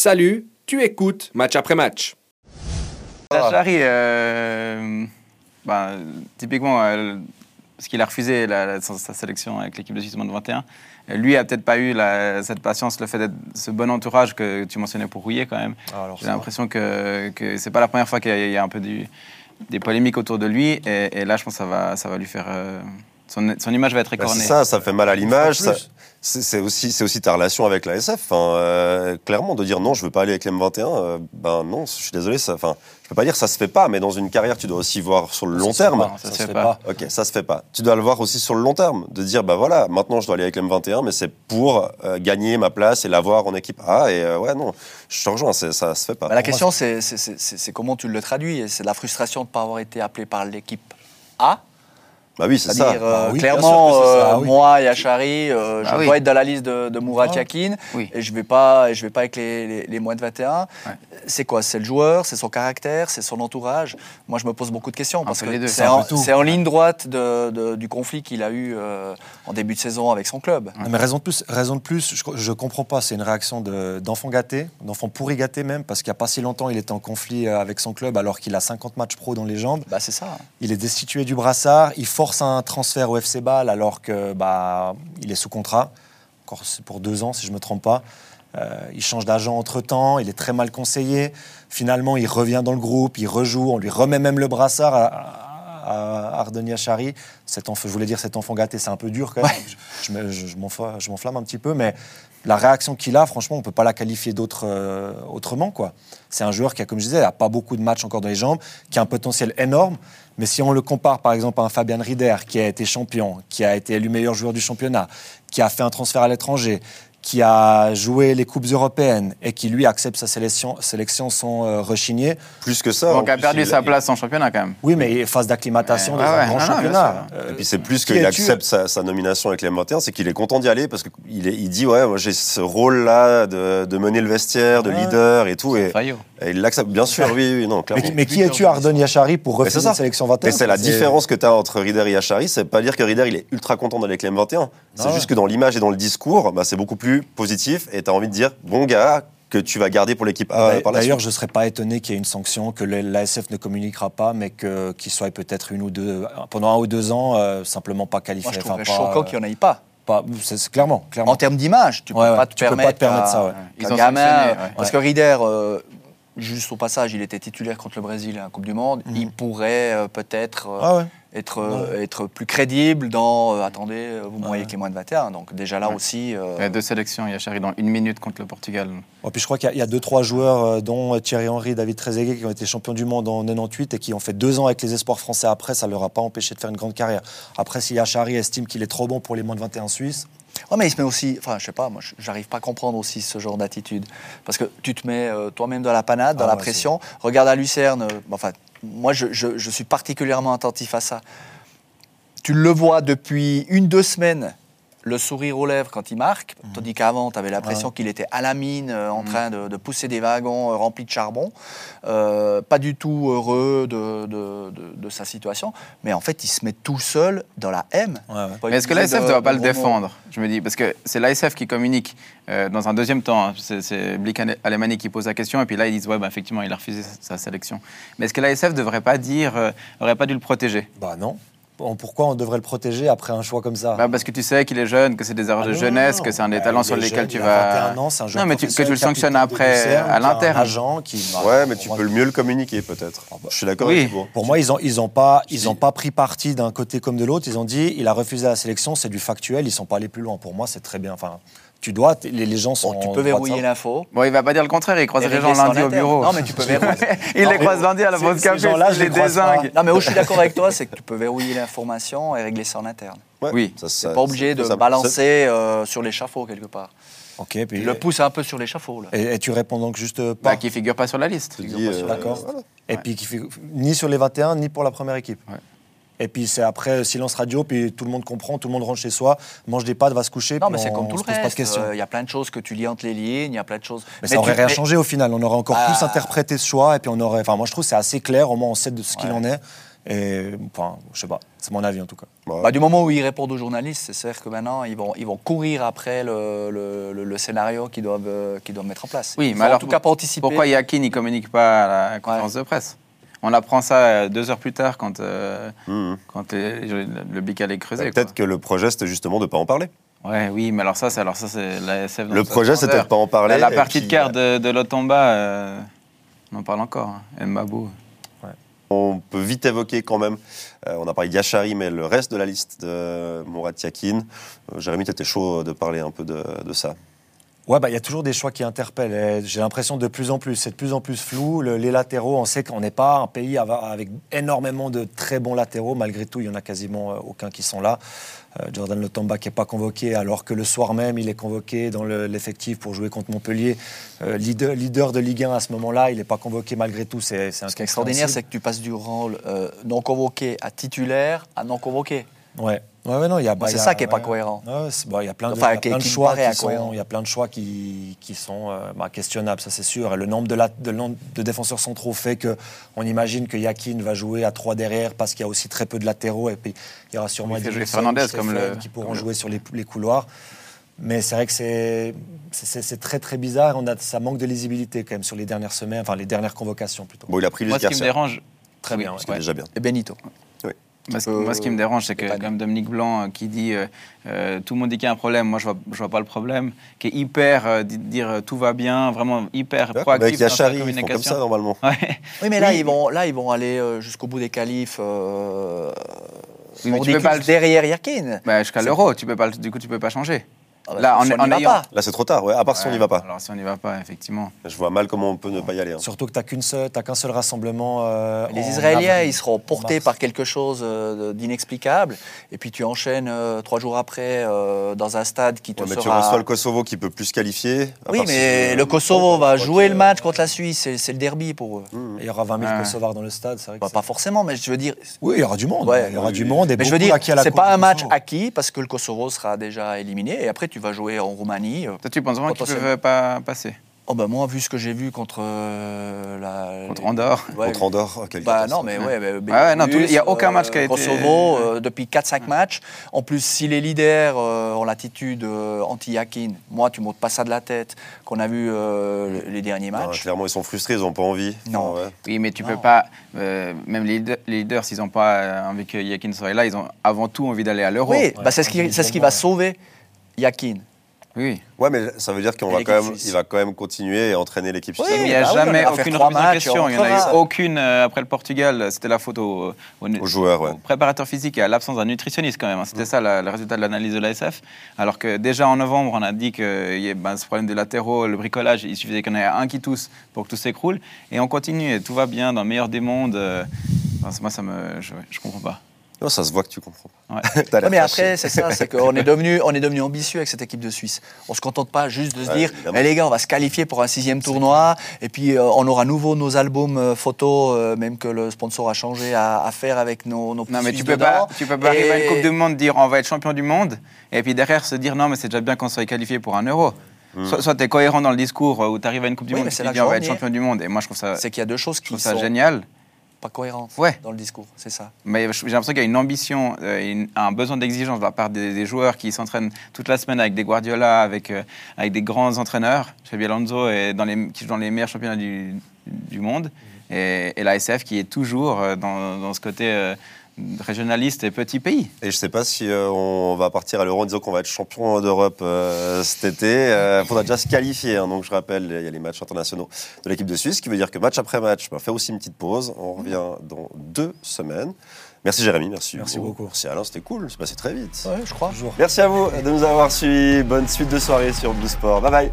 Salut, tu écoutes match après match. Zachary, euh, ben, typiquement, euh, parce qu'il a refusé la- sa, sa sélection avec l'équipe de Suisse de 21, euh, lui a peut-être pas eu la- cette patience, le fait d'être ce bon entourage que tu mentionnais pour Rouillet quand même. Ah, alors J'ai l'impression que, que c'est pas la première fois qu'il y, a- il y a un peu du- des polémiques autour de lui, et, et là je pense que ça va, ça va lui faire... euh, son, son image va être Bah, écornée. c'est ça, ça fait mal à l'image. C'est aussi, c'est aussi ta relation avec la SF. Enfin, euh, clairement, de dire non, je veux pas aller avec l'M21, euh, ben non, je suis désolé. Ça, enfin, je peux pas dire que ça se fait pas, mais dans une carrière, tu dois aussi voir sur le long se fait terme. pas, Ça ça se fait fait pas. pas. Ok, ça se fait pas. Tu dois le voir aussi sur le long terme, de dire bah voilà, maintenant je dois aller avec l'M21, mais c'est pour euh, gagner ma place et l'avoir en équipe A. Et euh, ouais, non, je te rejoins, c'est- ça se fait pas. Bah, la question, c'est comment tu le traduis. Et C'est la frustration de ne pas avoir été appelé par l'équipe A. Bah oui, c'est ça. Euh, Bah oui, clairement, sûr ça, euh, ah oui. moi et Achari, euh, Bah je oui. dois être dans la liste de, de Mourad Ah. Yakin. Oui. Et je ne vais, pas- et je vais pas avec les, les- les moins de 21. Ouais. C'est quoi? C'est le joueur, c'est son caractère, c'est son entourage? Moi, je me pose beaucoup de questions. Parce peu les deux. que C'est en, ligne droite de- de- du conflit qu'il a eu euh, en début de saison avec son club. Non, mais raison de plus, raison de plus je ne comprends pas. C'est une réaction de- d'enfant gâté, d'enfant pourri gâté même, parce qu'il n'y a pas si longtemps, il était en conflit avec son club alors qu'il a 50 matchs pro dans les jambes. Bah, c'est ça. Il est destitué du brassard, il force un transfert au FC Bâle alors que bah, il est sous contrat, encore pour deux ans si je ne me trompe pas. Euh, il change d'agent entre-temps, il est très mal conseillé. Finalement, il revient dans le groupe, il rejoue, on lui remet même le brassard à, à Ardoni Achari. Cet enfant, je voulais dire cet enfant gâté, c'est un peu dur quand même. Je, je me- je- je m'enfla- je m'enflamme un petit peu, mais la réaction qu'il a, franchement, on ne peut pas la qualifier d'autre, euh, autrement. quoi. C'est un joueur qui, a, comme je disais, n'a pas beaucoup de matchs encore dans les jambes, qui a un potentiel énorme. Mais si on le compare par exemple à un Fabian Rieder qui a été champion, qui a été élu meilleur joueur du championnat, qui a fait un transfert à l'étranger, qui a joué les Coupes européennes et qui lui accepte sa sélection, sélection sans euh, rechigner, Plus que ça. Donc a perdu il- sa il- place en championnat quand même. oui, mais phase d'acclimatation Ouais, dans ouais, un grand non, championnat. Euh, Et puis c'est plus qui qu'il accepte sa, sa nomination avec les M21, c'est qu'il est content d'y aller parce qu'il est- il dit ouais, moi j'ai ce rôle-là de, de mener le vestiaire, de Ouais. leader et tout, et, il l'accepte. Bien sûr, oui, oui, non, Mais, clairement. qui- mais qui es-tu, Ardon Yachari, pour refuser c'est ça. une sélection 21 Et c'est la différence que tu as entre Rieder et Achari, c'est pas dire que Rieder il est ultra content d'aller avec les M21. C'est Ah ouais. juste que dans l'image et dans le discours, bah, c'est beaucoup plus positif et tu as envie de dire bon gars que tu vas garder pour l'équipe A D'ailleurs, par la D'ailleurs, suite. je ne serais pas étonné qu'il y ait une sanction, que l'ASF ne communiquera pas, mais que- qu'il soit peut-être une ou deux, pendant un ou deux ans, euh, simplement pas qualifié. Moi, je Enfin, trouverais pas- choquant qu'il n'y en ait pas. pas- c'est c'est clairement, clairement. En termes d'image, tu ne Ouais, peux, ouais, pas te tu peux pas permettre te permettre à- ça, ouais. Ils ont gamin, euh. Parce que Rieder, euh, juste au passage, il était titulaire contre le Brésil à la Coupe du Monde. Il pourrait euh, peut-être euh, Ah ouais. Être, euh, être plus crédible dans euh, attendez, euh, vous voyez avec les moins de 21. Donc déjà là Ouais. aussi. euh, Il y a deux sélections, il y a Chari dans une minute contre le Portugal. Et puis je crois qu'il y a- il y a deux, trois joueurs, euh, dont Thierry Henry, David Trezeguet, qui ont été champions du monde en 98 et qui ont fait deux ans avec les espoirs français après. Ça ne leur a pas empêché de faire une grande carrière. Après, si Yachari estime qu'il est trop bon pour les moins de 21 Suisses, Ouais, mais il se met aussi. Enfin, je sais pas, moi, je- j'arrive pas à comprendre aussi ce genre d'attitude. Parce que tu te mets euh, toi-même dans la panade, dans Ah la ouais, pression. Regarde à Lucerne. euh, enfin, moi, je, suis particulièrement attentif à ça. Tu le vois depuis une, deux semaines, le sourire aux lèvres quand il marque. Tandis qu'avant, tu avais l'impression Ouais. qu'il était à la mine, euh, en train de, de pousser des wagons euh, remplis de charbon. Euh, pas du tout heureux de, de- de- de sa situation. Mais en fait, il se met tout seul dans la M. Ouais, ouais. Pas Mais est-ce que l'ASF ne doit pas le défendre Je me dis, parce que c'est l'ASF qui communique euh, dans un deuxième temps. hein. C'est- Blick Alemani qui pose la question, et puis là, ils disent, ouais, bah, effectivement, il a refusé sa, sa sélection. Mais est-ce que l'ASF ne devrait pas dire, euh, aurait pas dû le protéger? Bah non. Pourquoi on devrait le protéger après un choix comme ça Bah, Parce que tu sais qu'il est jeune, que c'est des erreurs Ah de non, jeunesse, non, que c'est un des Bah, talents il sur est lesquels tu vas. 21 ans, c'est un joueur non, mais tu- que tu le sanctionnes après à l'interne. agent qui- Ouais, mais tu peux le mieux le communiquer peut-être. bah. Je suis d'accord Oui. avec Thibaut. Pour moi, ils n'ont ils ont pas, ils ont pas pris parti d'un côté comme de l'autre. Ils ont dit il a refusé la sélection, c'est du factuel, ils ne sont pas allés plus loin. Pour moi, c'est très bien. Enfin, tu dois, les, les gens sont. Bon, tu peux verrouiller l'info. Bon, il va pas dire le contraire, il croise les gens lundi au bureau. Non, mais tu peux verrouiller. il Non, les croise lundi à la pause ces café, gens-là, il je les désingue. Non, mais où je suis d'accord avec toi, c'est que tu peux verrouiller l'information et régler ça en interne. Ouais, Oui. ça- pas obligé de ça- balancer euh, sur l'échafaud quelque part. Ok, puis- le pousses un peu sur l'échafaud. là. et, et tu réponds donc juste euh, pas. Bah, qui figure pas sur la liste. Euh, D'accord. voilà. Et Ouais. puis qui ni sur les 21 ni pour la première équipe. Ouais. Et puis c'est après silence radio, puis tout le monde comprend, tout le monde rentre chez soi, mange des pâtes, va se coucher. Non, mais c'est comme tout le se pose pas de reste. questions. Euh, Il y a plein de choses que tu lis entre les lignes, il y a plein de choses. Mais, ça aurait tu- rien mais- changé au final. On aurait encore Ah. plus interprété ce choix et puis on aurait. Enfin, moi je trouve que c'est assez clair. Au moins on sait de ce qu'il en est. Et enfin, je sais pas, c'est mon avis en tout cas. Ouais. Bah, du moment où ils répondent aux journalistes, c'est sûr que maintenant, ils vont, ils vont courir après le, le- le- le scénario qu'ils doivent, euh, qu'ils doivent mettre en place. Oui, Ils mais alors, en tout cas pas anticiper. Pourquoi Yakin ne communique pas à la conférence de presse? On apprend ça euh, deux heures plus tard quand, euh, Mhm. quand les- le bic allait creuser. Bah, Peut-être que le projet, c'était justement de ne pas en parler. Ouais, oui, mais alors ça, c'est alors ça, c'est la SF. dans Le projet, c'était de pas en parler. La, partie puis, de carte de, de Lotomba, euh, on en parle encore. Hein. Mbabou. On peut vite évoquer quand même, euh, on a parlé de Yachari, mais le reste de la liste de Mourad Yakin. Euh, Jérémy, tu étais chaud de parler un peu de, de ça. Ouais, bah, il y a toujours des choix qui interpellent. J'ai l'impression de plus en plus, c'est de plus en plus flou. Le- les latéraux, on sait qu'on n'est pas un pays avec énormément de très bons latéraux. Malgré tout, il y en a quasiment euh, aucun qui sont là. Euh, Jordan Lotomba qui n'est pas convoqué, alors que le soir même, il est convoqué dans le- l'effectif pour jouer contre Montpellier. Euh, leader, leader de Ligue 1 à ce moment-là, il n'est pas convoqué malgré tout. C'est Ce qui est extraordinaire, c'est que tu passes du rôle euh, non convoqué à titulaire à non convoqué. Ouais. Ouais, ouais, non, il y a. bah, c'est ça qui est pas cohérent. Ouais, il y a plein de, Enfin, il y a qui- plein de qui me choix qui sont, incohérent. il y a plein de choix qui, qui sont euh, bah, questionnables, ça c'est sûr. Et le nombre de, la- de, le nombre de défenseurs centraux fait que on imagine que Yakin va jouer à trois derrière parce qu'il y a aussi très peu de latéraux et puis il y aura sûrement Edilson, Fernandez comme Stephen le- qui pourront comme le- jouer sur les, les couloirs. Mais c'est vrai que c'est très très bizarre. On a, ça manque de lisibilité quand même sur les dernières semaines, enfin les dernières convocations plutôt. Bon, il a pris Moi, Luis ce qui me dérange. Très Oui, bien, ouais. déjà bien. Et Benito. Moi, ce, moi, ce qui me dérange, c'est que, comme Dominique Blanc euh, qui dit euh, euh, tout le monde dit qu'il y a un problème, moi je vois, je vois pas le problème, qui est hyper euh, di- dire tout va bien, vraiment hyper Ouais, proactif Avec dans sa Yachari, ils font comme ça normalement. Ouais. Oui, mais là, ils vont, là, ils vont aller jusqu'au bout des qualifs. Euh, Oui, mais tu peux pas le- derrière Yakin. Bah, jusqu'à l'euro, tu peux pas, du coup tu peux pas changer. Ah bah, Là, on ayant- pas. Là, c'est trop tard, ouais. À part si on n'y va pas. Alors si on n'y va pas, effectivement. Je vois mal comment on peut ne pas y aller. hein. Surtout que tu n'as qu'une seule, t'as qu'un seul rassemblement. euh, Les en Israéliens, avril, ils seront portés par quelque chose euh, d'inexplicable. Et puis tu enchaînes euh, trois jours après euh, dans un stade qui te Ouais, mais tu reçois le Kosovo qui peut plus se qualifier. Oui, si mais le Kosovo va jouer le match contre la Suisse. C'est le derby pour eux. Mmh. Il y aura 20 000 Ouais. Kosovars dans le stade, c'est vrai. que Bah, pas forcément, mais je veux dire, Oui, il y aura du monde. Ouais. il y aura Oui, du monde. Et mais je veux dire, c'est pas un match acquis parce que le Kosovo sera déjà éliminé. Et après, tu vas jouer en Roumanie. euh, Toi, tu penses vraiment qu'ils Potentiellement. peuvent pas passer? Oh bah moi, vu ce que j'ai vu contre euh, la... contre Andorre Ouais, Contre Andorre, quelle Bah non, mais ouais, mais ouais, non, tous les- il y a aucun euh, match qui a été- Kosovo, euh, depuis 4-5 matchs. En plus, si les leaders euh, ont l'attitude euh, anti-Yakin, moi, tu m'ôtes pas ça de la tête, qu'on a vu euh, les derniers Non, matchs. clairement, ils sont frustrés, ils n'ont pas envie. Non. Oui, mais tu Non. peux pas. euh, même les leaders, les leaders, s'ils n'ont pas envie que Yakin soit là, ils ont avant tout envie d'aller à l'euro. oui, Ouais, bah, c'est ce qui, c'est ce qui va sauver Yakin. Oui. Ouais, mais ça veut dire qu'on va quand même, il va quand même continuer et entraîner l'équipe Oui, suisse. Mais il n'y a bah jamais aucune remise en question. on Il n'y en a eu aucune euh, après le Portugal. C'était la faute au, au- Aux joueurs, ouais. au préparateur physique et à l'absence d'un nutritionniste quand même. hein. C'était ça la- le résultat de l'analyse de l'ASF. Alors que déjà en novembre, on a dit qu'il y a ben, ce problème de latéraux, le bricolage, il suffisait qu'il y en ait un qui tousse pour que tout s'écroule. Et on continue et tout va bien dans le meilleur des mondes. euh, enfin, moi, ça me, je, je comprends pas. Non, ça se voit que tu comprends. Ouais. Mais après, c'est ça, c'est qu'on est devenu, on est devenu ambitieux avec cette équipe de Suisse. On se contente pas juste de se Ouais, dire, évidemment. Eh, les gars, on va se qualifier pour un sixième tournoi, et puis euh, on aura nouveau nos albums euh, photos, euh, même que le sponsor a changé à, à faire avec nos, nos Non, mais tu peux, dedans. pas, tu peux pas arriver à une Coupe du Monde, dire on va être champion du monde, et puis derrière se dire non, mais c'est déjà bien qu'on soit qualifié pour un euro. Soit, soit tu es cohérent dans le discours où tu arrives à une Coupe du Oui, Monde mais et c'est tu dis on va être champion du monde. Et moi, je trouve ça, C'est qu'il y a deux choses je qui trouve sont ça génial. Pas cohérentes Ouais. dans le discours, c'est ça. Mais j'ai l'impression qu'il y a une ambition, euh, une- un besoin d'exigence de la part des, des joueurs qui s'entraînent toute la semaine avec des Guardiola, avec, euh, avec des grands entraîneurs. Xabi Alonso est dans les, qui joue dans les meilleurs championnats du, du monde. Et, et la SF qui est toujours euh, dans, dans ce côté euh, régionaliste et petit pays. Et je sais pas si euh, on va partir à l'Euro en disant qu'on va être champion d'Europe euh, cet été. Il faudra déjà se qualifier. hein. donc je rappelle, il y a les matchs internationaux de l'équipe de Suisse, ce qui veut dire que match après match, on va faire aussi une petite pause. On revient dans deux semaines. Merci Jérémy, merci. Merci beaucoup. Merci Alain, c'était cool, c'est passé très vite. Ouais, je crois. Merci à vous de nous avoir suivis. Bonne suite de soirée sur Blue Sport. Bye bye.